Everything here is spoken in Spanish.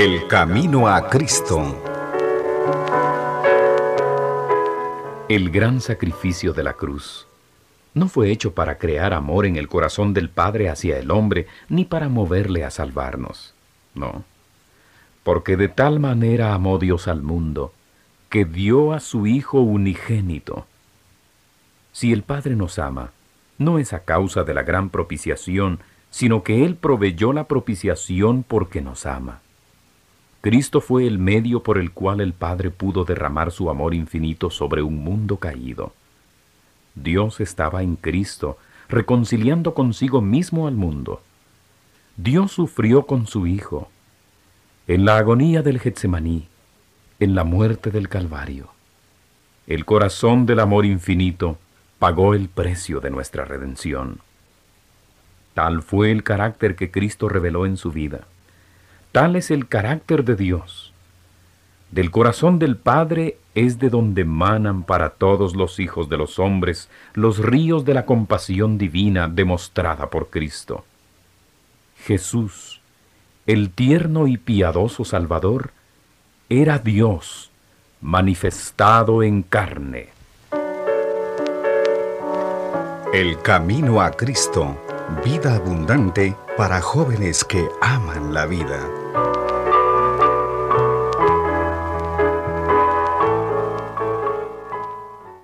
El camino a Cristo. El gran sacrificio de la cruz no fue hecho para crear amor en el corazón del Padre hacia el hombre, ni para moverle a salvarnos. No. Porque de tal manera amó Dios al mundo, que dio a su Hijo unigénito. Si el Padre nos ama, no es a causa de la gran propiciación, sino que Él proveyó la propiciación porque nos ama. Cristo fue el medio por el cual el Padre pudo derramar su amor infinito sobre un mundo caído. Dios estaba en Cristo, reconciliando consigo mismo al mundo. Dios sufrió con su Hijo, en la agonía del Getsemaní, en la muerte del Calvario. El corazón del amor infinito pagó el precio de nuestra redención. Tal fue el carácter que Cristo reveló en su vida. Tal es el carácter de Dios. Del corazón del Padre es de donde manan para todos los hijos de los hombres los ríos de la compasión divina demostrada por Cristo. Jesús, el tierno y piadoso Salvador, era Dios manifestado en carne. El camino a Cristo, vida abundante para jóvenes que aman la vida.